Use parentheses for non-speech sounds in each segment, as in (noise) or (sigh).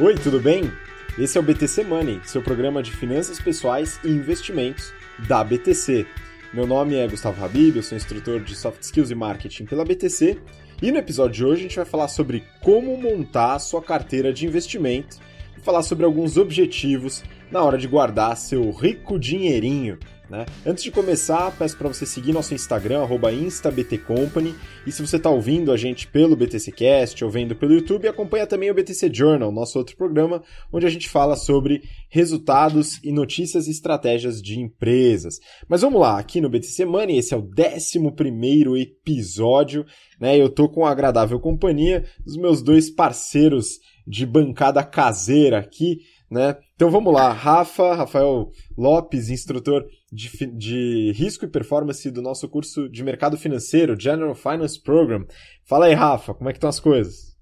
Oi, tudo bem? Esse é o BTC Money, seu programa de finanças pessoais e investimentos da BTC. Meu nome é Gustavo Habib, eu sou instrutor de Soft Skills e Marketing pela BTC, e no episódio de hoje a gente vai falar sobre como montar a sua carteira de investimento e falar sobre alguns objetivos na hora de guardar seu rico dinheirinho. Né? Antes de começar, peço para você seguir nosso Instagram, instabtcompany, e se você está ouvindo a gente pelo BTCcast ou vendo pelo YouTube, acompanha também o BTC Journal, nosso outro programa, onde a gente fala sobre resultados e notícias e estratégias de empresas. Mas vamos lá, aqui no BTC Money, esse é o 11 episódio, né? eu estou com a agradável companhia dos meus dois parceiros de bancada caseira aqui, né? Então vamos lá, Rafa, Rafael Lopes, instrutor de, de risco e performance do nosso curso de mercado financeiro, General Finance Program. Fala aí, Rafa, como é que estão as coisas?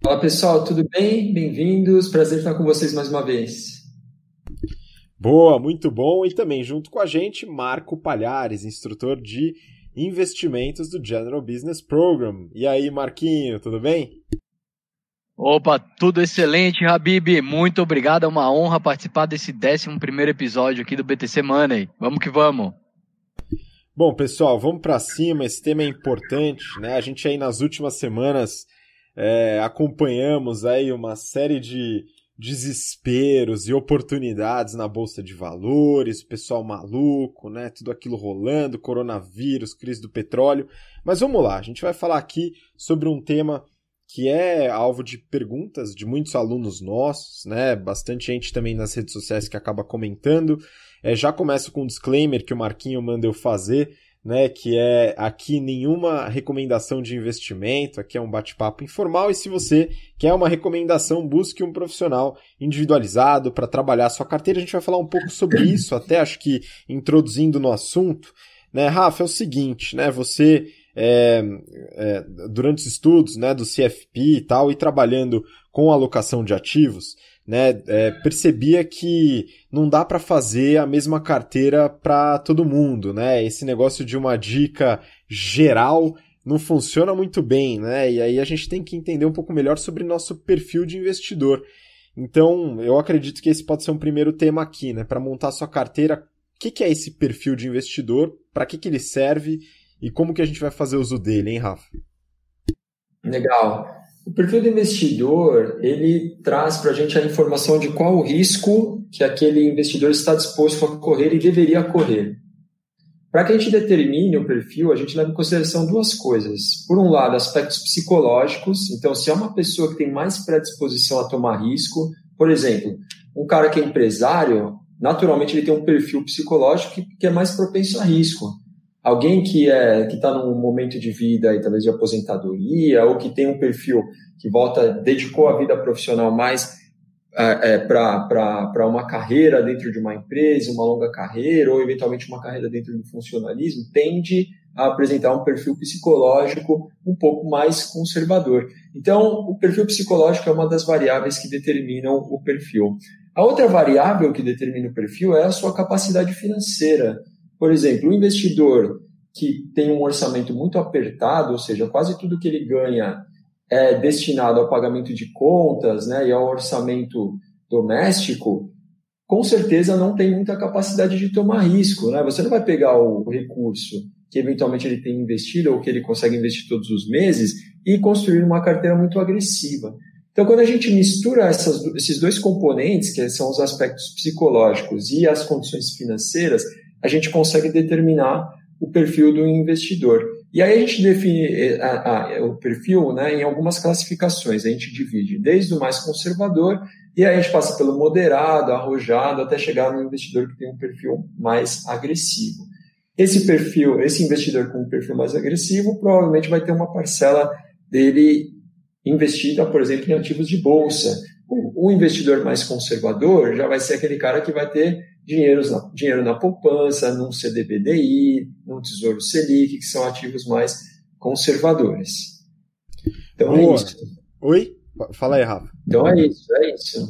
Fala pessoal, tudo bem? Bem-vindos, prazer estar com vocês mais uma vez. Boa, muito bom. E também junto com a gente, Marco Palhares, instrutor de investimentos do General Business Program. E aí, Marquinho, tudo bem? Opa, tudo excelente, Habib. Muito obrigado. É uma honra participar desse 11 episódio aqui do BTC Money. Vamos que vamos. Bom, pessoal, vamos para cima. Esse tema é importante, né? A gente aí nas últimas semanas é, acompanhamos aí uma série de desesperos e oportunidades na bolsa de valores, pessoal maluco, né? Tudo aquilo rolando, coronavírus, crise do petróleo. Mas vamos lá, a gente vai falar aqui sobre um tema que é alvo de perguntas de muitos alunos nossos, né? Bastante gente também nas redes sociais que acaba comentando. É, já começo com um disclaimer que o Marquinho manda eu fazer, né? Que é aqui nenhuma recomendação de investimento, aqui é um bate-papo informal e se você quer uma recomendação, busque um profissional individualizado para trabalhar a sua carteira. A gente vai falar um pouco sobre isso, até acho que introduzindo no assunto. Né, Rafa, é o seguinte, né? Você é, é, durante os estudos né, do CFP e tal, e trabalhando com alocação de ativos, né, é, percebia que não dá para fazer a mesma carteira para todo mundo, né? Esse negócio de uma dica geral não funciona muito bem, né? E aí a gente tem que entender um pouco melhor sobre nosso perfil de investidor. Então, eu acredito que esse pode ser um primeiro tema aqui, né? Para montar sua carteira, o que, que é esse perfil de investidor? Para que, que ele serve? E como que a gente vai fazer uso dele, hein, Rafa? Legal. O perfil do investidor, ele traz para a gente a informação de qual o risco que aquele investidor está disposto a correr e deveria correr. Para que a gente determine o perfil, a gente leva em consideração duas coisas. Por um lado, aspectos psicológicos. Então, se é uma pessoa que tem mais predisposição a tomar risco, por exemplo, um cara que é empresário, naturalmente ele tem um perfil psicológico que, que é mais propenso a risco alguém que é que está num momento de vida e talvez de aposentadoria ou que tem um perfil que volta dedicou a vida profissional mais é, é, para uma carreira dentro de uma empresa, uma longa carreira ou eventualmente uma carreira dentro do funcionalismo tende a apresentar um perfil psicológico um pouco mais conservador. Então, o perfil psicológico é uma das variáveis que determinam o perfil. A outra variável que determina o perfil é a sua capacidade financeira. Por exemplo, o investidor que tem um orçamento muito apertado, ou seja, quase tudo que ele ganha é destinado ao pagamento de contas né, e ao orçamento doméstico, com certeza não tem muita capacidade de tomar risco. Né? Você não vai pegar o recurso que eventualmente ele tem investido ou que ele consegue investir todos os meses e construir uma carteira muito agressiva. Então, quando a gente mistura essas, esses dois componentes, que são os aspectos psicológicos e as condições financeiras, a gente consegue determinar o perfil do investidor. E aí a gente define eh, a, a, o perfil né, em algumas classificações. A gente divide desde o mais conservador e aí a gente passa pelo moderado, arrojado, até chegar no investidor que tem um perfil mais agressivo. Esse perfil, esse investidor com um perfil mais agressivo, provavelmente vai ter uma parcela dele investida, por exemplo, em ativos de bolsa. O, o investidor mais conservador já vai ser aquele cara que vai ter dinheiro na, dinheiro na poupança, num CDBDI, num Tesouro Selic, que são ativos mais conservadores. Então é Boa. é isso. Oi? Fala aí, Rafa. Então é isso, é isso.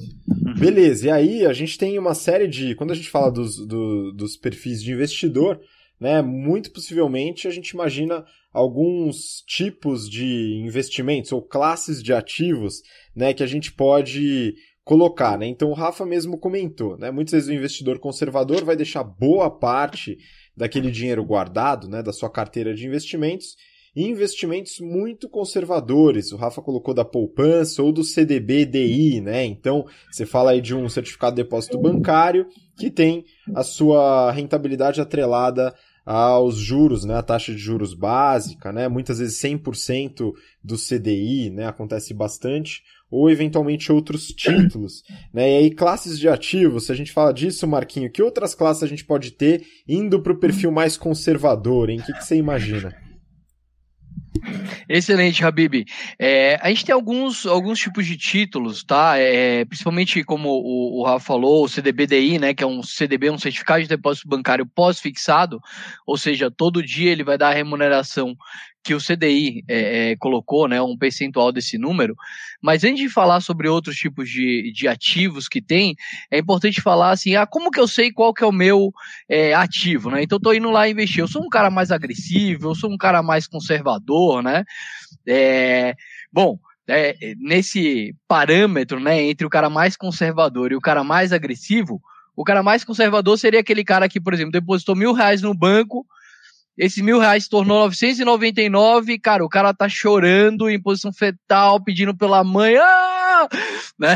Beleza, e aí a gente tem uma série de. Quando a gente fala dos, do, dos perfis de investidor, né, muito possivelmente a gente imagina alguns tipos de investimentos ou classes de ativos né, que a gente pode colocar, né? Então o Rafa mesmo comentou, né? Muitas vezes o investidor conservador vai deixar boa parte daquele dinheiro guardado, né, da sua carteira de investimentos, em investimentos muito conservadores. O Rafa colocou da poupança ou do CDB-DI, né? Então, você fala aí de um certificado de depósito bancário que tem a sua rentabilidade atrelada aos juros, né, a taxa de juros básica, né, muitas vezes 100% do CDI, né, acontece bastante, ou eventualmente outros títulos, (clears throat) né, e aí classes de ativos, se a gente fala disso, Marquinho, que outras classes a gente pode ter indo para o perfil mais conservador, hein, o que, que você imagina? Excelente, Habib. É, a gente tem alguns, alguns tipos de títulos, tá? É, principalmente como o, o Rafa falou, o CDBDI, né? Que é um CDB, um certificado de depósito bancário pós-fixado, ou seja, todo dia ele vai dar a remuneração que o CDI é, é, colocou, né, um percentual desse número. Mas antes de falar sobre outros tipos de, de ativos que tem, é importante falar assim, ah, como que eu sei qual que é o meu é, ativo, né? Então estou indo lá investir. Eu sou um cara mais agressivo, eu sou um cara mais conservador, né? É, bom, é, nesse parâmetro, né, entre o cara mais conservador e o cara mais agressivo, o cara mais conservador seria aquele cara que, por exemplo, depositou mil reais no banco esse mil reais se tornou 999, cara, o cara tá chorando em posição fetal, pedindo pela mãe, ah! né?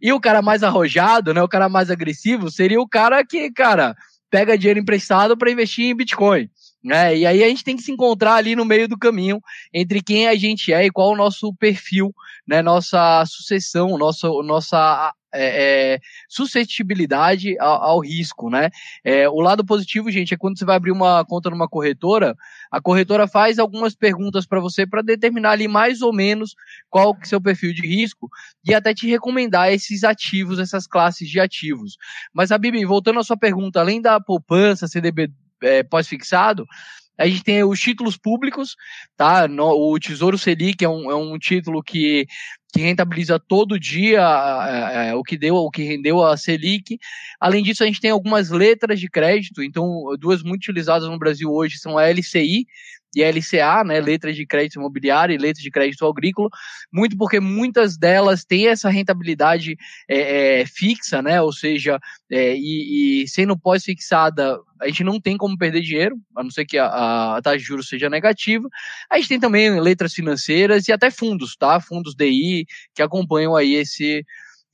E o cara mais arrojado, né, o cara mais agressivo, seria o cara que, cara, pega dinheiro emprestado para investir em Bitcoin. Né? E aí a gente tem que se encontrar ali no meio do caminho entre quem a gente é e qual o nosso perfil, né? Nossa sucessão, nosso, nossa é, é, suscetibilidade ao, ao, risco, né? É, o lado positivo, gente, é quando você vai abrir uma conta numa corretora, a corretora faz algumas perguntas para você para determinar ali mais ou menos qual que é o seu perfil de risco e até te recomendar esses ativos, essas classes de ativos. Mas, a Bibi, voltando à sua pergunta, além da poupança, CDB é, pós-fixado, a gente tem os títulos públicos, tá? O Tesouro Selic é um, é um título que, que rentabiliza todo dia é, é, o que deu, o que rendeu a Selic. Além disso, a gente tem algumas letras de crédito. Então, duas muito utilizadas no Brasil hoje são a LCI, e LCA, né, letras de crédito imobiliário e letras de crédito agrícola, muito porque muitas delas têm essa rentabilidade é, é, fixa, né, ou seja, é, e, e, sendo pós-fixada, a gente não tem como perder dinheiro, a não ser que a, a, taxa de juros seja negativa. A gente tem também letras financeiras e até fundos, tá, fundos DI, que acompanham aí esse,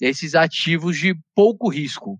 esses ativos de pouco risco.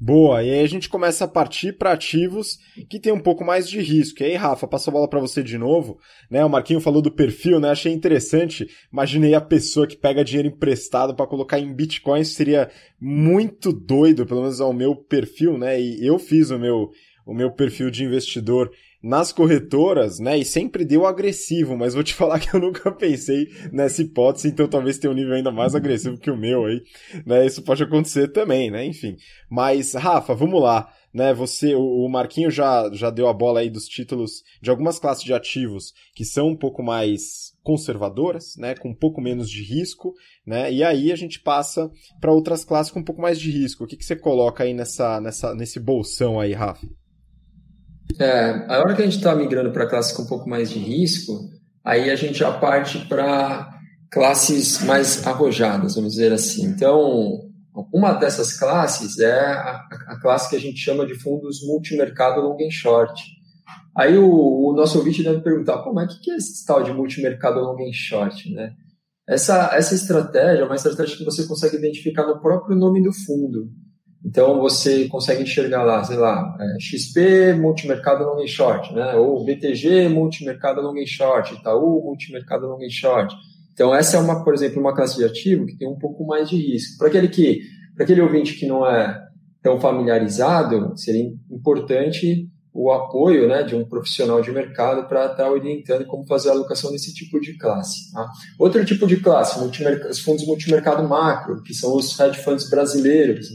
Boa, e aí a gente começa a partir para ativos que tem um pouco mais de risco. E aí, Rafa, passo a bola para você de novo. Né, o Marquinho falou do perfil, né? Achei interessante. Imaginei a pessoa que pega dinheiro emprestado para colocar em bitcoins, seria muito doido, pelo menos ao meu perfil, né? E eu fiz o meu o meu perfil de investidor nas corretoras, né? E sempre deu agressivo, mas vou te (laughs) falar que eu nunca pensei nessa hipótese, então talvez tenha um nível ainda mais agressivo que o meu aí, né? Isso pode acontecer também, né? Enfim. Mas, Rafa, vamos lá. Né, você, o Marquinho já, já deu a bola aí dos títulos de algumas classes de ativos que são um pouco mais conservadoras, né, com um pouco menos de risco, né, e aí a gente passa para outras classes com um pouco mais de risco. O que, que você coloca aí nessa, nessa, nesse bolsão aí, Rafa? É, a hora que a gente está migrando para classes com um pouco mais de risco, aí a gente já parte para classes mais arrojadas, vamos dizer assim. Então, uma dessas classes é a, a classe que a gente chama de fundos multimercado long and short. Aí o, o nosso ouvinte deve perguntar, como é que é esse tal de multimercado long and short, né? Essa, essa estratégia é uma estratégia que você consegue identificar no próprio nome do fundo. Então você consegue enxergar lá, sei lá, é, XP multimercado long and short, né? Ou BTG multimercado long and short, Itaú multimercado long and short. Então essa é uma, por exemplo, uma classe de ativo que tem um pouco mais de risco. Para aquele que, para aquele ouvinte que não é tão familiarizado, seria importante o apoio né, de um profissional de mercado para estar tá orientando como fazer a alocação desse tipo de classe. Tá? Outro tipo de classe, os fundos multimercado macro, que são os hedge funds brasileiros.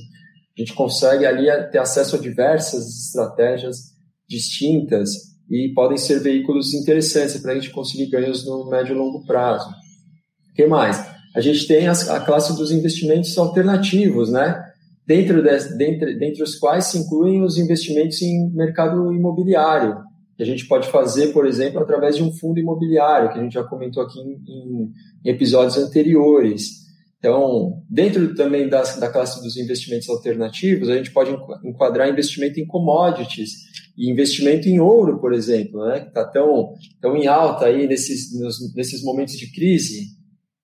A gente consegue ali ter acesso a diversas estratégias distintas e podem ser veículos interessantes para a gente conseguir ganhos no médio e longo prazo. O que mais? A gente tem a classe dos investimentos alternativos, né? Dentro, de, dentre, dentre os quais se incluem os investimentos em mercado imobiliário, que a gente pode fazer, por exemplo, através de um fundo imobiliário, que a gente já comentou aqui em, em episódios anteriores. Então, dentro também das, da classe dos investimentos alternativos, a gente pode enquadrar investimento em commodities e investimento em ouro, por exemplo, né, que está tão, tão em alta aí nesses, nos, nesses momentos de crise.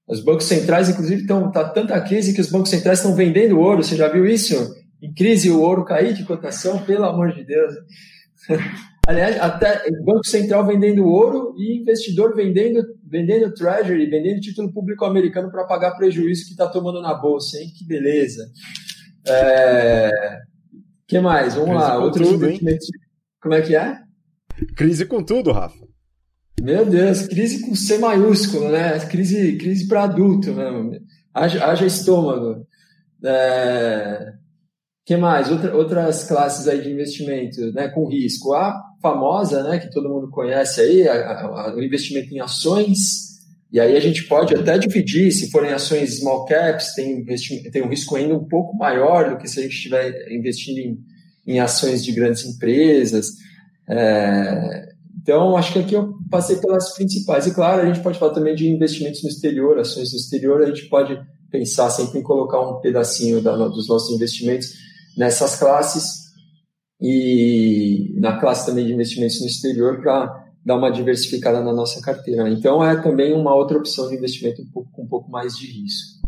Os bancos centrais, inclusive, estão tá tanta crise que os bancos centrais estão vendendo ouro. Você já viu isso? Em crise, o ouro cair de cotação, pelo amor de Deus. (laughs) Aliás, até Banco Central vendendo ouro e investidor vendendo, vendendo Treasury, vendendo título público americano para pagar prejuízo que está tomando na bolsa, hein? Que beleza. É... que mais? Vamos Crise lá. Outros tudo. Hein? Como é que é? Crise com tudo, Rafa. Meu Deus, crise com C maiúsculo, né? Crise, crise para adulto mesmo. Haja, haja estômago. É que mais? Outra, outras classes aí de investimento né, com risco. A famosa, né, que todo mundo conhece aí, a, a, o investimento em ações. E aí a gente pode até dividir, se forem ações small caps, tem, tem um risco ainda um pouco maior do que se a gente estiver investindo em, em ações de grandes empresas. É, então, acho que aqui eu passei pelas principais. E claro, a gente pode falar também de investimentos no exterior, ações no exterior, a gente pode pensar sempre em colocar um pedacinho da, dos nossos investimentos nessas classes e na classe também de investimentos no exterior para dar uma diversificada na nossa carteira. Então é também uma outra opção de investimento um pouco, com um pouco mais de risco.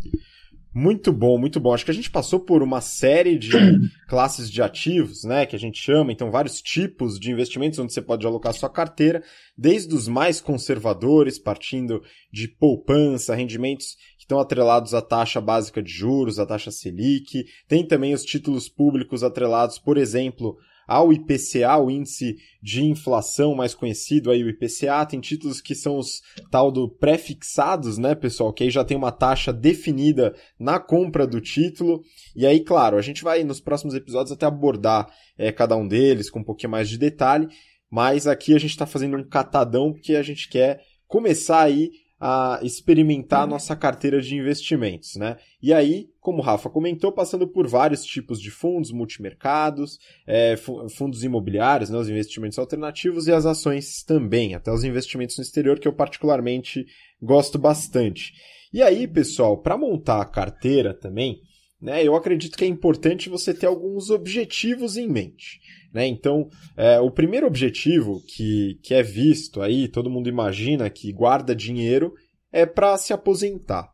Muito bom, muito bom. Acho que a gente passou por uma série de (coughs) classes de ativos, né, que a gente chama, então vários tipos de investimentos onde você pode alocar sua carteira, desde os mais conservadores, partindo de poupança, rendimentos estão atrelados à taxa básica de juros, à taxa Selic. Tem também os títulos públicos atrelados, por exemplo, ao IPCA, o índice de inflação mais conhecido aí, o IPCA, tem títulos que são os tal do pré-fixados, né, pessoal, que aí já tem uma taxa definida na compra do título. E aí, claro, a gente vai nos próximos episódios até abordar é, cada um deles com um pouquinho mais de detalhe, mas aqui a gente está fazendo um catadão porque a gente quer começar aí a experimentar a nossa carteira de investimentos, né? E aí, como o Rafa comentou, passando por vários tipos de fundos, multimercados, é, fundos imobiliários, né, os investimentos alternativos e as ações também, até os investimentos no exterior, que eu particularmente gosto bastante. E aí, pessoal, para montar a carteira também, né, eu acredito que é importante você ter alguns objetivos em mente. Né? Então, é, o primeiro objetivo que, que é visto aí, todo mundo imagina que guarda dinheiro, é para se aposentar.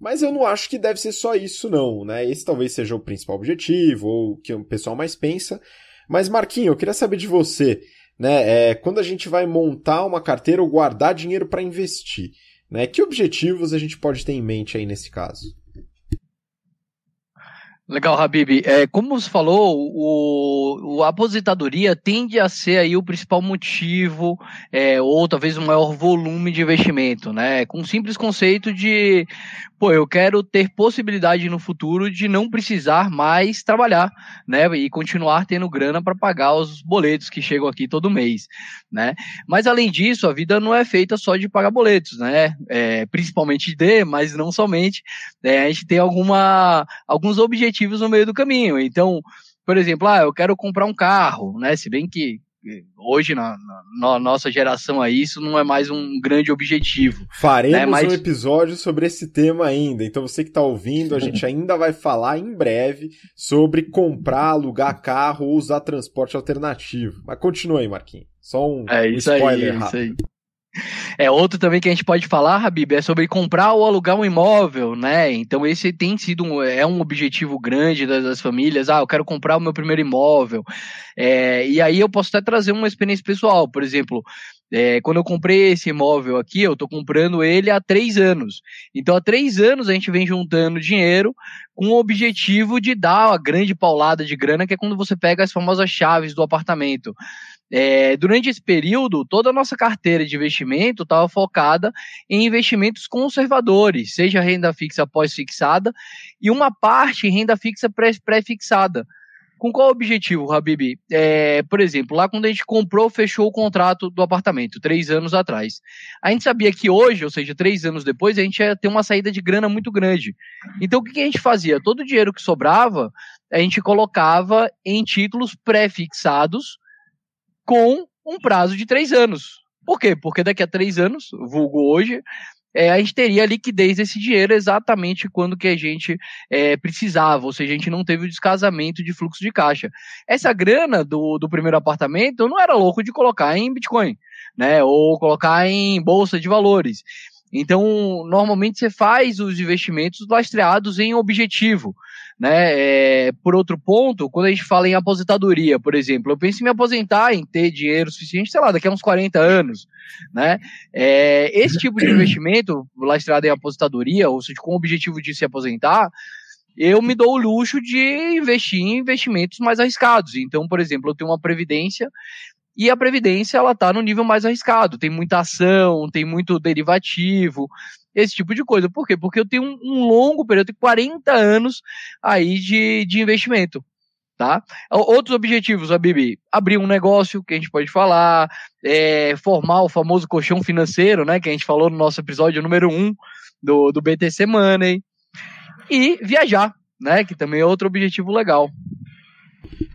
Mas eu não acho que deve ser só isso, não. Né? Esse talvez seja o principal objetivo, ou o que o pessoal mais pensa. Mas, Marquinho, eu queria saber de você. Né? É, quando a gente vai montar uma carteira ou guardar dinheiro para investir, né? que objetivos a gente pode ter em mente aí nesse caso? Legal, Habib. É, como você falou, o, o, a aposentadoria tende a ser aí o principal motivo, é, ou talvez o maior volume de investimento, né? Com o simples conceito de pô, eu quero ter possibilidade no futuro de não precisar mais trabalhar, né? E continuar tendo grana para pagar os boletos que chegam aqui todo mês, né? Mas além disso, a vida não é feita só de pagar boletos, né? É, principalmente de, mas não somente. É, a gente tem alguma, alguns objetivos no meio do caminho. Então, por exemplo, ah, eu quero comprar um carro, né? Se bem que hoje na, na, nossa geração aí isso não é mais um grande objetivo. Faremos né? Mas... um episódio sobre esse tema ainda. Então você que está ouvindo, a gente ainda vai falar em breve sobre comprar, alugar carro ou usar transporte alternativo. Mas continua aí, Marquinhos. Só um, é, um spoiler aí, rápido. Isso aí. É outro também que a gente pode falar, Habib, é sobre comprar ou alugar um imóvel, né? Então esse tem sido um, é um objetivo grande das, das, famílias. Ah, eu quero comprar o meu primeiro imóvel. É, e aí eu posso até trazer uma experiência pessoal, por exemplo. É, quando eu comprei esse imóvel aqui, eu estou comprando ele há três anos. Então, há três anos a gente vem juntando dinheiro com o objetivo de dar a grande paulada de grana, que é quando você pega as famosas chaves do apartamento. É, durante esse período, toda a nossa carteira de investimento estava focada em investimentos conservadores, seja renda fixa pós-fixada e uma parte em renda fixa pré-fixada. Com qual objetivo, Habib? É, por exemplo, lá quando a gente comprou, fechou o contrato do apartamento, três anos atrás. A gente sabia que hoje, ou seja, três anos depois, a gente ia ter uma saída de grana muito grande. Então, o que a gente fazia? Todo o dinheiro que sobrava, a gente colocava em títulos pré-fixados, com um prazo de três anos. Por quê? Porque daqui a três anos, vulgo hoje, é, a gente teria liquidez desse dinheiro exatamente quando que a gente é, precisava, ou seja, a gente não teve o descasamento de fluxo de caixa. Essa grana do, do primeiro apartamento eu não era louco de colocar em Bitcoin, né? Ou colocar em bolsa de valores. Então, normalmente você faz os investimentos lastreados em objetivo. Né? É, por outro ponto, quando a gente fala em aposentadoria, por exemplo, eu penso em me aposentar, em ter dinheiro suficiente, sei lá, daqui a uns 40 anos. Né? É, esse (coughs) tipo de investimento, lastreado em aposentadoria, ou seja, com o objetivo de se aposentar, eu me dou o luxo de investir em investimentos mais arriscados. Então, por exemplo, eu tenho uma previdência e a previdência ela está no nível mais arriscado. Tem muita ação, tem muito derivativo, esse tipo de coisa. Por quê? Porque eu tenho um, um longo período, de 40 anos aí de, de investimento. Tá? Outros objetivos, a Bibi, abrir um negócio, que a gente pode falar, é, formar o famoso colchão financeiro, né, que a gente falou no nosso episódio número 1 do, do BTC Money, e viajar, né, que também é outro objetivo legal.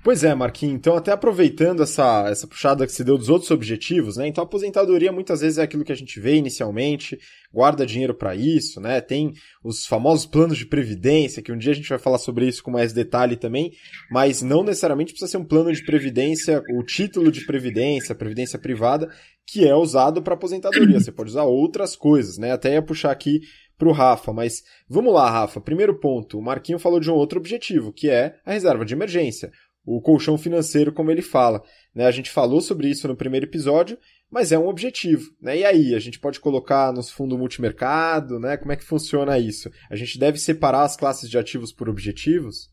Pois é, Marquinhos. Então, até aproveitando essa, essa puxada que se deu dos outros objetivos, né? Então, a aposentadoria muitas vezes é aquilo que a gente vê inicialmente, guarda dinheiro para isso, né? Tem os famosos planos de previdência, que um dia a gente vai falar sobre isso com mais detalhe também, mas não necessariamente precisa ser um plano de previdência, o título de previdência, previdência privada, que é usado para aposentadoria. Você pode usar outras coisas, né? Até ia puxar aqui para o Rafa, mas vamos lá, Rafa. Primeiro ponto, o Marquinho falou de um outro objetivo, que é a reserva de emergência o colchão financeiro, como ele fala. Né? A gente falou sobre isso no primeiro episódio, mas é um objetivo. Né? E aí, a gente pode colocar nos fundos multimercado, né? Como é que funciona isso? A gente deve separar as classes de ativos por objetivos?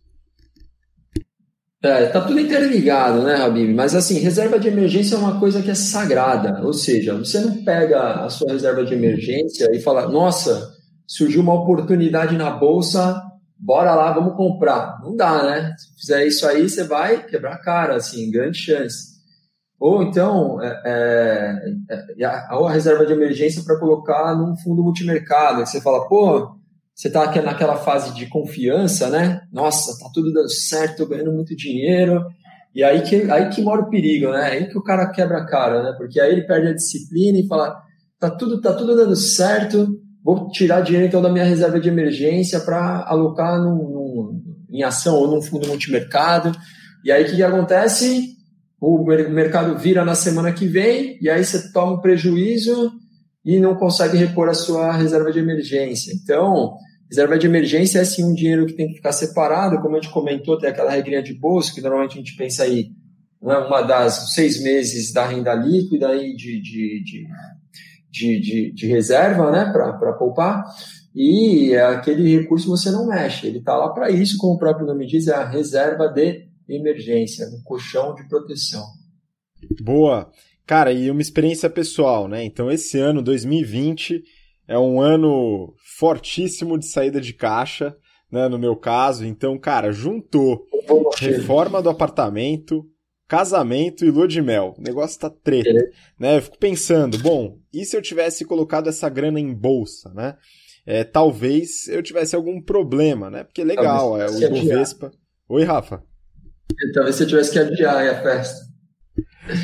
É, tá tudo interligado, né, Habib? Mas assim, reserva de emergência é uma coisa que é sagrada. Ou seja, você não pega a sua reserva de emergência e fala, nossa, surgiu uma oportunidade na bolsa, bora lá, vamos comprar. Não dá, né? Se fizer isso aí, você vai quebrar a cara, assim, grande chance. Ou então, é, é, é a, reserva de emergência para colocar num fundo multimercado, que você fala, pô, você está naquela fase de confiança, né? Nossa, tá tudo dando certo, tô ganhando muito dinheiro. E aí que, aí que mora o perigo, né? Aí que o cara quebra a cara, né? Porque aí ele perde a disciplina e fala, tá tudo, tá tudo dando certo, vou tirar dinheiro então da minha reserva de emergência para alocar num, em ação ou num fundo multimercado. E aí o que, que acontece? O mercado vira na semana que vem e aí você toma um prejuízo e não consegue repor a sua reserva de emergência. Então, reserva de emergência é sim um dinheiro que tem que ficar separado, como a gente comentou, tem aquela regrinha de bolsa que normalmente a gente pensa aí, né, uma das seis meses da renda líquida aí de, de, de de, de, de reserva né, para poupar, e aquele recurso você não mexe, ele está lá para isso, como o próprio nome diz, é a reserva de emergência, um colchão de proteção. Boa! Cara, e uma experiência pessoal, né? Então, esse ano, 2020, é um ano fortíssimo de saída de caixa, né? No meu caso. Então, cara, juntou reforma do apartamento, casamento e lua de mel. O negócio tá treta, é. né? Eu fico pensando, bom, e se eu tivesse colocado essa grana em bolsa, né? É, talvez eu tivesse algum problema, né? Porque legal, é o Ibovespa. Oi, Rafa. Talvez você tivesse que adiar a festa.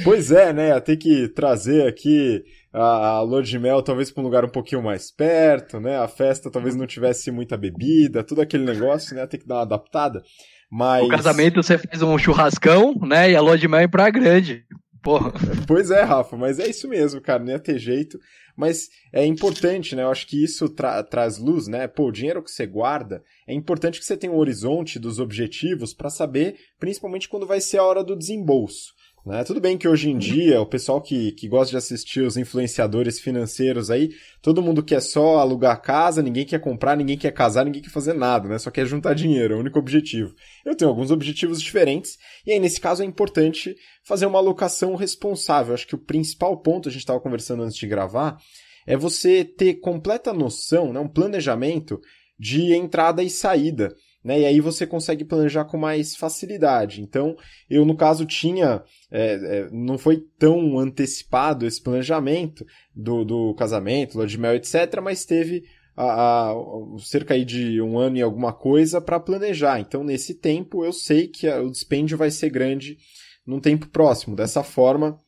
Pois é, né? Ia ter que trazer aqui a, a lua de mel talvez para um lugar um pouquinho mais perto, né? A festa talvez não tivesse muita bebida, tudo aquele negócio, né? Tem que dar uma adaptada. Mas... O casamento você fez um churrascão, né? E a lua de mel em Praia Grande. Porra. (laughs) Pois é, Rafa, mas é isso mesmo, cara, não ia ter jeito. Mas é importante, né? Eu acho que isso tra traz luz, né? Pô, o dinheiro que você guarda, é importante que você tenha um horizonte dos objetivos para saber, principalmente quando vai ser a hora do desembolso. Né? Tudo bem que hoje em dia, o pessoal que, que gosta de assistir os influenciadores financeiros aí, todo mundo quer só alugar casa, ninguém quer comprar, ninguém quer casar, ninguém quer fazer nada, né? Só quer juntar dinheiro, é o único objetivo. Eu tenho alguns objetivos diferentes, e aí nesse caso é importante fazer uma alocação responsável. Acho que o principal ponto, a gente estava conversando antes de gravar, é você ter completa noção, né, um planejamento de entrada e saída né? E aí você consegue planejar com mais facilidade. Então, eu no caso tinha, é, é, não foi tão antecipado esse planejamento do, do casamento, lua de mel, etc., mas teve a, a, cerca aí de um ano e alguma coisa para planejar. Então, nesse tempo, eu sei que a, o dispêndio vai ser grande num tempo próximo. Dessa forma,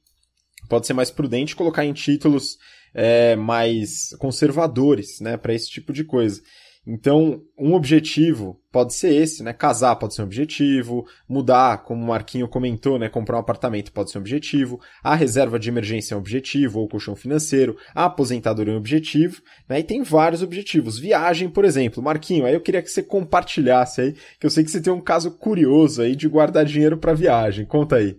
pode ser mais prudente colocar em títulos é, mais conservadores, né, para esse tipo de coisa. Então, um objetivo pode ser esse, né? Casar pode ser um objetivo, mudar, como o Marquinho comentou, né? Comprar um apartamento pode ser um objetivo, a reserva de emergência é um objetivo, ou colchão financeiro, a aposentadoria é um objetivo, né? E tem vários objetivos. Viagem, por exemplo. Marquinho, aí eu queria que você compartilhasse aí, que eu sei que você tem um caso curioso aí de guardar dinheiro para viagem. Conta aí.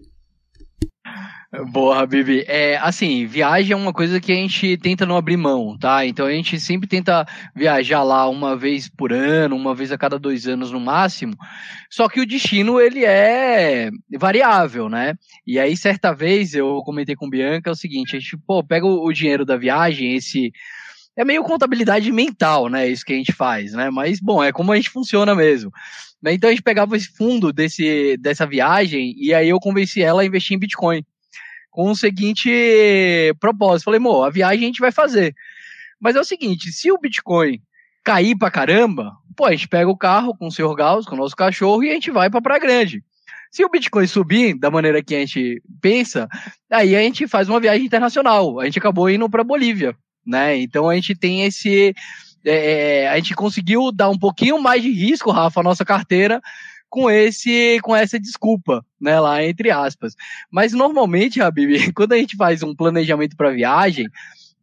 Boa, Bibi. É, assim, viagem é uma coisa que a gente tenta não abrir mão, tá? Então a gente sempre tenta viajar lá uma vez por ano, uma vez a cada dois anos no máximo. Só que o destino, ele é variável, né? E aí, certa vez, eu comentei com Bianca é o seguinte, a gente, pô, pega o dinheiro da viagem, esse... É meio contabilidade mental, né? Isso que a gente faz, né? Mas, bom, é como a gente funciona mesmo. Então a gente pegava esse fundo desse, dessa viagem e aí eu convenci ela a investir em Bitcoin com o seguinte propósito. Falei, amor, a viagem a gente vai fazer. Mas é o seguinte, se o Bitcoin cair pra caramba, pô, a gente pega o carro com o Sr. Gauss, com o nosso cachorro, e a gente vai pra Praia Grande. Se o Bitcoin subir da maneira que a gente pensa, aí a gente faz uma viagem internacional. A gente acabou indo para Bolívia, né? Então a gente tem esse, é, é, a gente conseguiu dar um pouquinho mais de risco, Rafa, à nossa carteira, com esse com essa desculpa, né, lá entre aspas. Mas normalmente, Habib, (laughs) quando a gente faz um planejamento para viagem,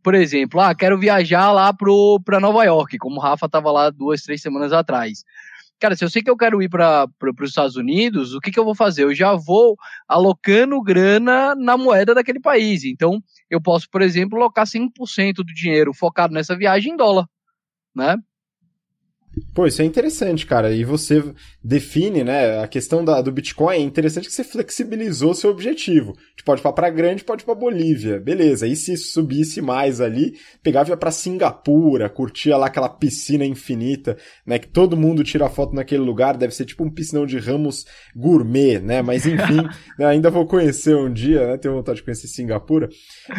por exemplo, ah, quero viajar lá para Nova York, como o Rafa estava lá duas, três semanas atrás. Cara, se eu sei que eu quero ir para os Estados Unidos, o que, que eu vou fazer? Eu já vou alocando grana na moeda daquele país. Então, eu posso, por exemplo, alocar 5% do dinheiro focado nessa viagem em dólar, né? Pô, isso é interessante, cara. E você define, né? A questão da, do Bitcoin é interessante que você flexibilizou seu objetivo. A gente pode ir pra Praia Grande, pode ir pra Bolívia. Beleza. E se subisse mais ali, pegava ia pra Singapura, curtia lá aquela piscina infinita, né? Que todo mundo tira foto naquele lugar. Deve ser tipo um piscinão de ramos gourmet, né? Mas enfim, (laughs) né, ainda vou conhecer um dia, né? Tenho vontade de conhecer Singapura.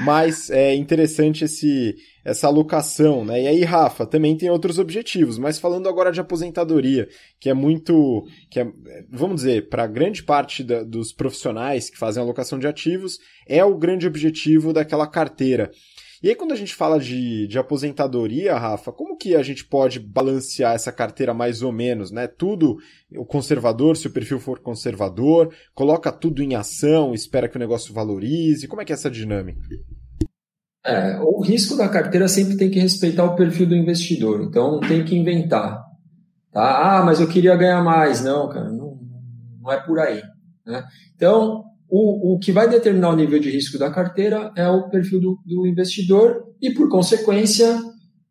Mas é interessante esse essa alocação, né? E aí, Rafa, também tem outros objetivos, mas falando agora de aposentadoria, que é muito, que é, vamos dizer, para grande parte da, dos profissionais que fazem alocação de ativos, é o grande objetivo daquela carteira. E aí, quando a gente fala de, de aposentadoria, Rafa, como que a gente pode balancear essa carteira mais ou menos, né? Tudo, o conservador, se o perfil for conservador, coloca tudo em ação, espera que o negócio valorize, como é que é essa dinâmica? É, o risco da carteira sempre tem que respeitar o perfil do investidor, então tem que inventar. Tá? Ah, mas eu queria ganhar mais. Não, cara, não, não é por aí. Né? Então, o, o que vai determinar o nível de risco da carteira é o perfil do, do investidor e, por consequência,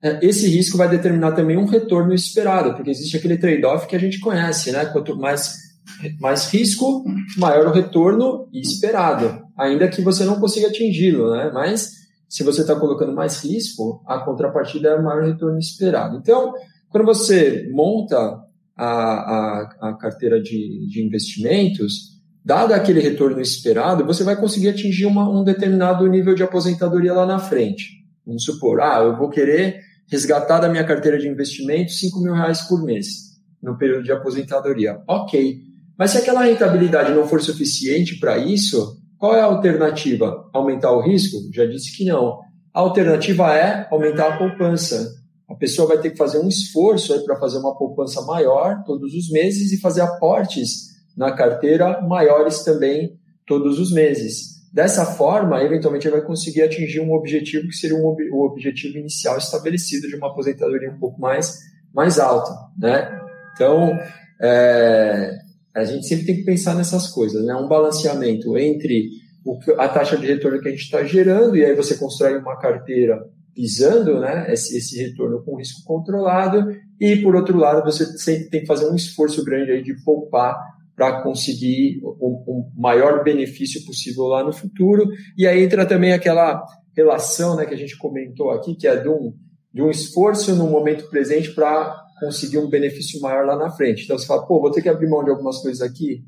é, esse risco vai determinar também um retorno esperado, porque existe aquele trade-off que a gente conhece, né? Quanto mais, mais risco, maior o retorno esperado, ainda que você não consiga atingi-lo, né? Mas se você está colocando mais risco, a contrapartida é maior retorno esperado. Então, quando você monta a, a, a carteira de, de investimentos, dado aquele retorno esperado, você vai conseguir atingir uma, um determinado nível de aposentadoria lá na frente. Vamos supor, ah, eu vou querer resgatar da minha carteira de investimentos 5 mil reais por mês no período de aposentadoria. Ok. Mas se aquela rentabilidade não for suficiente para isso, qual é a alternativa? Aumentar o risco? Já disse que não. A alternativa é aumentar a poupança. A pessoa vai ter que fazer um esforço para fazer uma poupança maior todos os meses e fazer aportes na carteira maiores também todos os meses. Dessa forma, eventualmente, vai conseguir atingir um objetivo que seria um, o objetivo inicial estabelecido de uma aposentadoria um pouco mais, mais alta. Né? Então, é, a gente sempre tem que pensar nessas coisas, né? Um balanceamento entre o, a taxa de retorno que a gente está gerando, e aí você constrói uma carteira visando né, esse, esse retorno com risco controlado, e por outro lado, você sempre tem que fazer um esforço grande aí de poupar para conseguir o, o, maior benefício possível lá no futuro. E aí entra também aquela relação né, que a gente comentou aqui, que é de um, de um esforço no momento presente para conseguir um benefício maior lá na frente. Então você fala, pô, vou ter que abrir mão de algumas coisas aqui,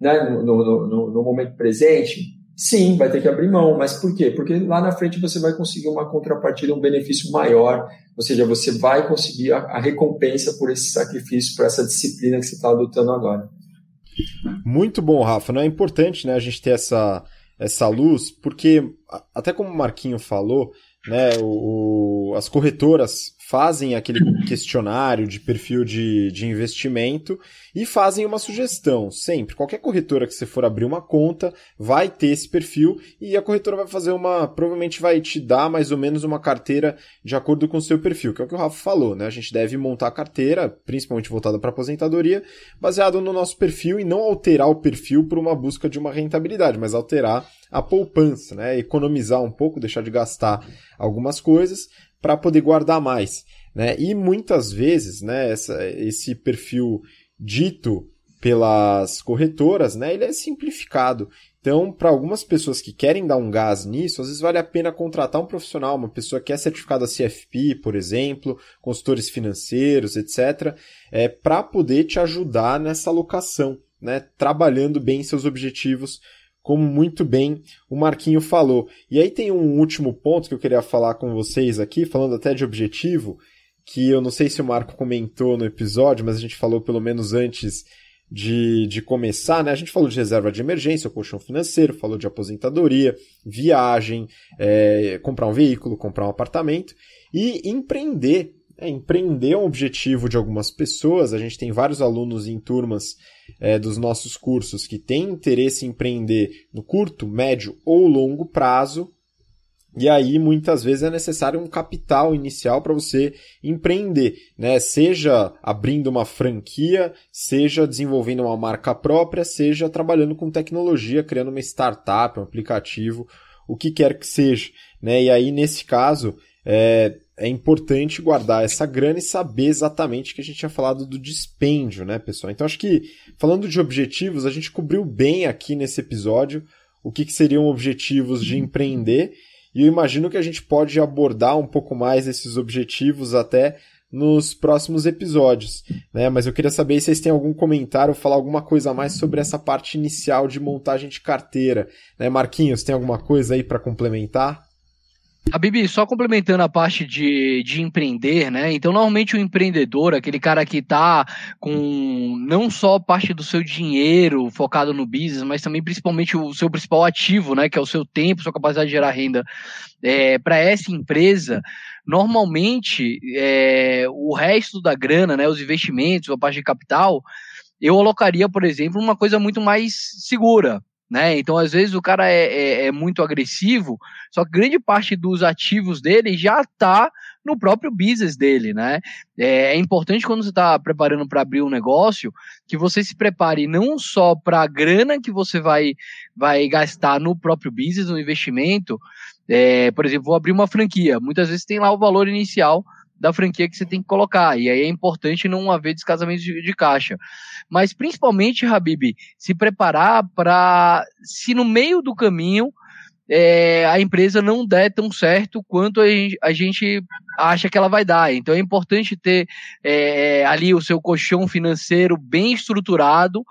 né, no, no, no, no momento presente. Sim, vai ter que abrir mão, mas por quê? Porque lá na frente você vai conseguir uma contrapartida, um benefício maior, ou seja, você vai conseguir a, a recompensa por esse sacrifício, por essa disciplina que você está adotando agora. Muito bom, Rafa. Não é importante, né, a gente ter essa essa luz, porque até como o Marquinho falou, né, o, o, as corretoras fazem aquele (clears throat) questionário de perfil de, de investimento e fazem uma sugestão. Sempre, qualquer corretora que você for abrir uma conta vai ter esse perfil e a corretora vai fazer uma. Provavelmente vai te dar mais ou menos uma carteira de acordo com o seu perfil, que é o que o Rafa falou, né? A gente deve montar a carteira, principalmente voltada para aposentadoria, baseado no nosso perfil e não alterar o perfil por uma busca de uma rentabilidade, mas alterar a poupança, né? Economizar um pouco, deixar de gastar algumas coisas para poder guardar mais. Né? E muitas vezes, né, essa, esse perfil dito pelas corretoras, né, ele é simplificado. Então, para algumas pessoas que querem dar um gás nisso, às vezes vale a pena contratar um profissional, uma pessoa que é certificada CFP, por exemplo, consultores financeiros, etc., é, para poder te ajudar nessa alocação, né, trabalhando bem seus objetivos como muito bem o Marquinho falou. E aí tem um último ponto que eu queria falar com vocês aqui, falando até de objetivo, que eu não sei se o Marco comentou no episódio, mas a gente falou pelo menos antes de, de começar, né? A gente falou de reserva de emergência, colchão financeiro, falou de aposentadoria, viagem, é, comprar um veículo, comprar um apartamento e empreender é, empreender é um objetivo de algumas pessoas. A gente tem vários alunos em turmas é, dos nossos cursos que têm interesse em empreender no curto, médio ou longo prazo. E aí, muitas vezes, é necessário um capital inicial para você empreender, né? Seja abrindo uma franquia, seja desenvolvendo uma marca própria, seja trabalhando com tecnologia, criando uma startup, um aplicativo, o que quer que seja, né? E aí, nesse caso, é, é importante guardar essa grana e saber exatamente que a gente tinha falado do dispêndio, né, pessoal? Então acho que falando de objetivos, a gente cobriu bem aqui nesse episódio o que, que seriam objetivos de empreender e eu imagino que a gente pode abordar um pouco mais esses objetivos até nos próximos episódios, né? Mas eu queria saber se vocês têm algum comentário, falar alguma coisa a mais sobre essa parte inicial de montagem de carteira, né? Marquinhos, tem alguma coisa aí para complementar? A Bibi, só complementando a parte de, de empreender, né? Então, normalmente o empreendedor, aquele cara que tá com não só parte do seu dinheiro focado no business, mas também principalmente o seu principal ativo, né? Que é o seu tempo, sua capacidade de gerar renda é, para essa empresa, normalmente é, o resto da grana, né? Os investimentos, a parte de capital, eu alocaria, por exemplo, uma coisa muito mais segura, né? Então, às vezes, o cara é, é, é, muito agressivo, só que grande parte dos ativos dele já está no próprio business dele, né? É, é importante quando você está preparando para abrir um negócio que você se prepare não só para a grana que você vai, vai gastar no próprio business, no investimento. É, por exemplo, vou abrir uma franquia. Muitas vezes tem lá o valor inicial da franquia que você tem que colocar. E aí é importante não haver descasamento de, de caixa. Mas principalmente, Habib, se preparar para, se no meio do caminho é, a empresa não der tão certo quanto a gente acha que ela vai dar. Então é importante ter é, ali o seu colchão financeiro bem estruturado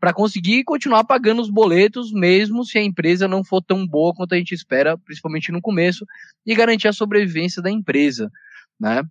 para conseguir continuar pagando os boletos, mesmo se a empresa não for tão boa quanto a gente espera, principalmente no começo, e garantir a sobrevivência da empresa. Né?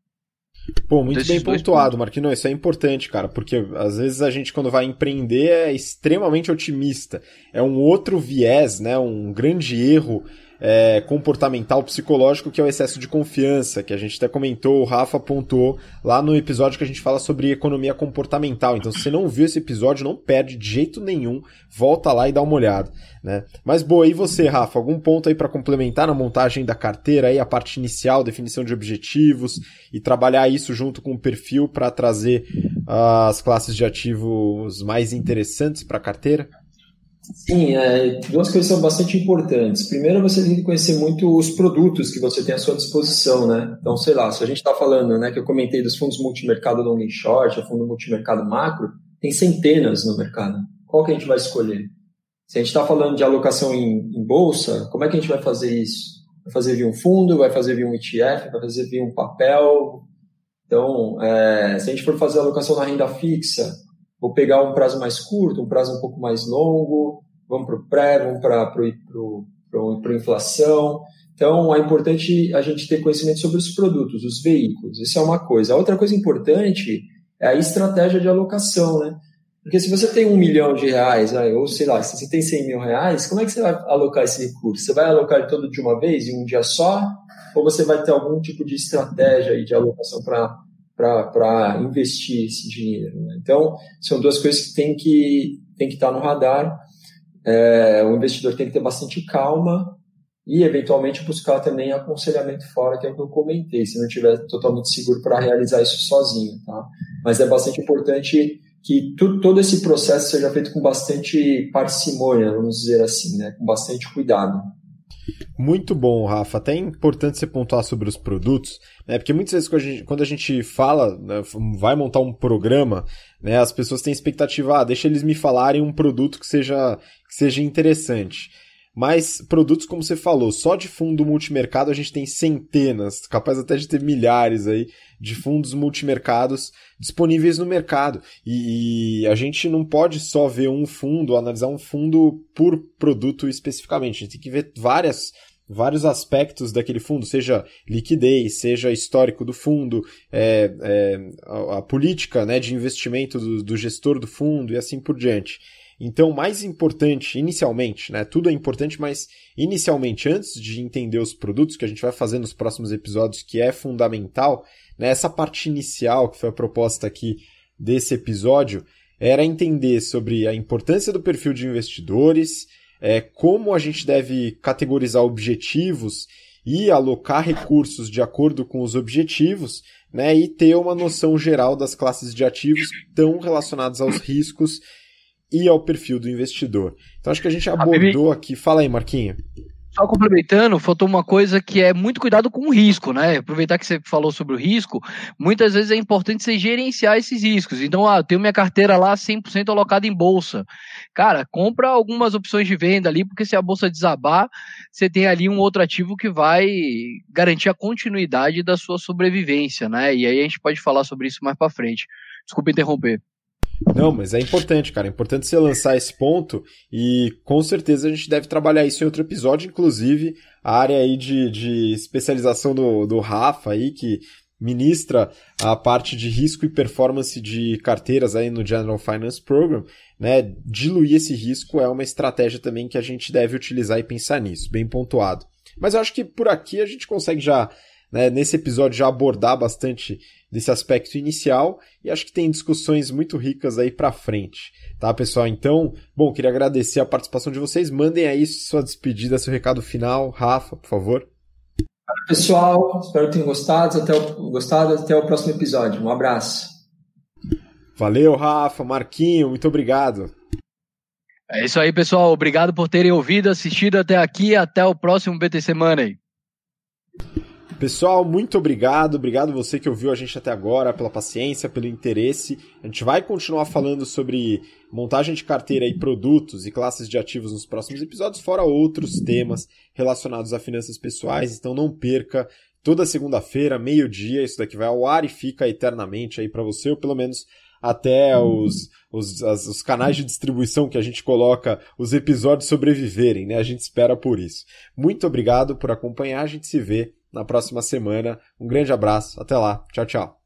Pô, muito bem pontuado, Marquinhos. Isso é importante, cara, porque às vezes a gente, quando vai empreender, é extremamente otimista. É um outro viés, né? Um grande erro é, comportamental, psicológico, que é o excesso de confiança, que a gente até comentou, o Rafa pontuou lá no episódio que a gente fala sobre economia comportamental. Então, se você não viu esse episódio, não perde de jeito nenhum, volta lá e dá uma olhada. Né? Mas boa, e você, Rafa? Algum ponto aí para complementar na montagem da carteira, aí, a parte inicial, definição de objetivos e trabalhar isso junto com o perfil para trazer as classes de ativos mais interessantes para a carteira? Sim, é, duas coisas são bastante importantes. Primeiro, você tem que conhecer muito os produtos que você tem à sua disposição, né? Então, sei lá, se a gente está falando, né, que eu comentei dos fundos multimercado long e short, o fundo multimercado macro, tem centenas no mercado. Qual que a gente vai escolher? Se a gente está falando de alocação em, em, bolsa, como é que a gente vai fazer isso? Vai fazer via um fundo, vai fazer via um ETF, vai fazer via um papel? Então, é, se a gente for fazer alocação na renda fixa, vou pegar um prazo mais curto, um prazo um pouco mais longo, vamos para o pré, vamos para a inflação. Então, é importante a gente ter conhecimento sobre os produtos, os veículos. Isso é uma coisa. A outra coisa importante é a estratégia de alocação, né? Porque se você tem um milhão de reais, ou sei lá, se você tem 100 mil reais, como é que você vai alocar esse recurso? Você vai alocar ele todo de uma vez, em um dia só? ou você vai ter algum tipo de estratégia de alocação para investir esse dinheiro. Né? Então, são duas coisas que tem que, tem que estar no radar. É, o investidor tem que ter bastante calma e, eventualmente, buscar também aconselhamento fora, que é o que eu comentei, se não estiver totalmente seguro para realizar isso sozinho. Tá? Mas é bastante importante que tu, todo esse processo seja feito com bastante parcimônia, vamos dizer assim, né? com bastante cuidado. Muito bom, Rafa. Até é importante você pontuar sobre os produtos, né? Porque muitas vezes quando a gente, quando a gente fala, né, vai montar um programa, né? As pessoas têm expectativa, ah, deixa eles me falarem um produto que seja, que seja interessante. Mas produtos, como você falou, só de fundo multimercado a gente tem centenas, capaz até de ter milhares aí de fundos multimercados disponíveis no mercado. E, e, a gente não pode só ver um fundo, analisar um fundo por produto especificamente. A gente tem que ver várias vários aspectos daquele fundo, seja liquidez, seja histórico do fundo, é, é, a, a, política né, de investimento do, do gestor do fundo e assim por diante. Então, mais importante, inicialmente, né? Tudo é importante, mas inicialmente, antes de entender os produtos que a gente vai fazer nos próximos episódios, que é fundamental, né? Essa parte inicial, que foi a proposta aqui desse episódio, era entender sobre a importância do perfil de investidores, é, como a gente deve categorizar objetivos e alocar recursos de acordo com os objetivos, né, e ter uma noção geral das classes de ativos estão relacionadas aos riscos e ao perfil do investidor. Então acho que a gente abordou aqui. Fala aí, Marquinho. Só complementando, faltou uma coisa que é muito cuidado com o risco, né? Aproveitar que você falou sobre o risco, muitas vezes é importante você gerenciar esses riscos. Então, ah, eu tenho minha carteira lá 100% alocada em bolsa. Cara, compra algumas opções de venda ali, porque se a bolsa desabar, você tem ali um outro ativo que vai garantir a continuidade da sua sobrevivência, né? E aí a gente pode falar sobre isso mais para frente. Desculpa interromper. Não, mas é importante, cara. É importante você lançar esse ponto e com certeza a gente deve trabalhar isso em outro episódio, inclusive a área aí de, de especialização do, do Rafa aí, que ministra a parte de risco e performance de carteiras aí no General Finance Program, né? Diluir esse risco é uma estratégia também que a gente deve utilizar e pensar nisso, bem pontuado. Mas eu acho que por aqui a gente consegue já né, nesse episódio já abordar bastante desse aspecto inicial e acho que tem discussões muito ricas aí para frente, tá, pessoal? Então, bom, queria agradecer a participação de vocês. Mandem aí sua despedida, seu recado final, Rafa, por favor. Pessoal, espero que tenham gostado. Até o, gostado. Até o próximo episódio. Um abraço. Valeu, Rafa, Marquinho, muito obrigado. É isso aí, pessoal. Obrigado por terem ouvido, assistido até aqui. Até o próximo BTC Money. Pessoal, muito obrigado. Obrigado você que ouviu a gente até agora, pela paciência, pelo interesse. A gente vai continuar falando sobre montagem de carteira e produtos e classes de ativos nos próximos episódios, fora outros temas relacionados a finanças pessoais. Então não perca. Toda segunda-feira, meio-dia, isso daqui vai ao ar e fica eternamente aí para você, ou pelo menos até os, os, as, os canais de distribuição que a gente coloca os episódios sobreviverem, né? A gente espera por isso. Muito obrigado por acompanhar, a gente se vê na próxima semana. Um grande abraço, até lá, tchau, tchau.